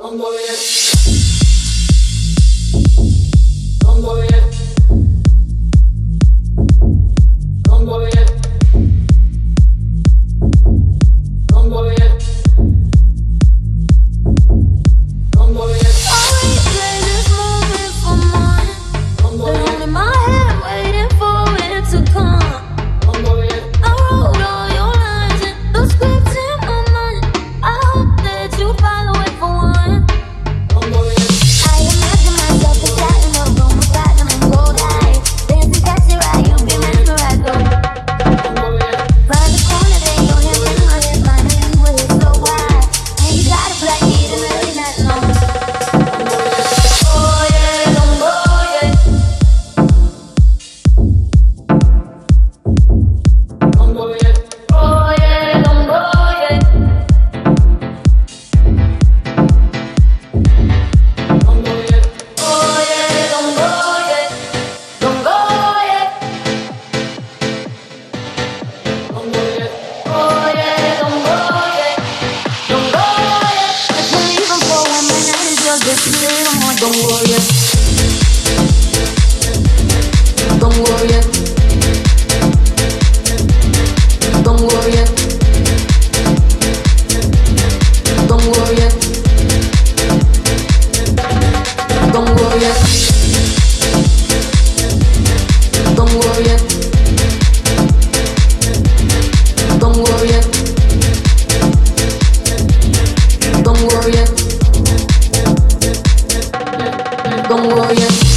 I'm going 跟我一起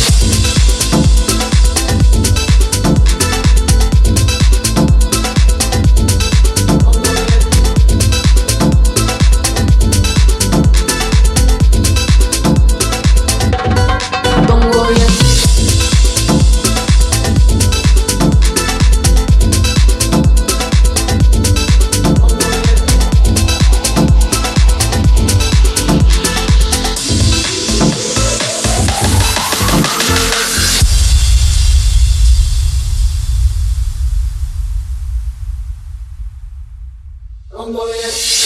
I'm going to...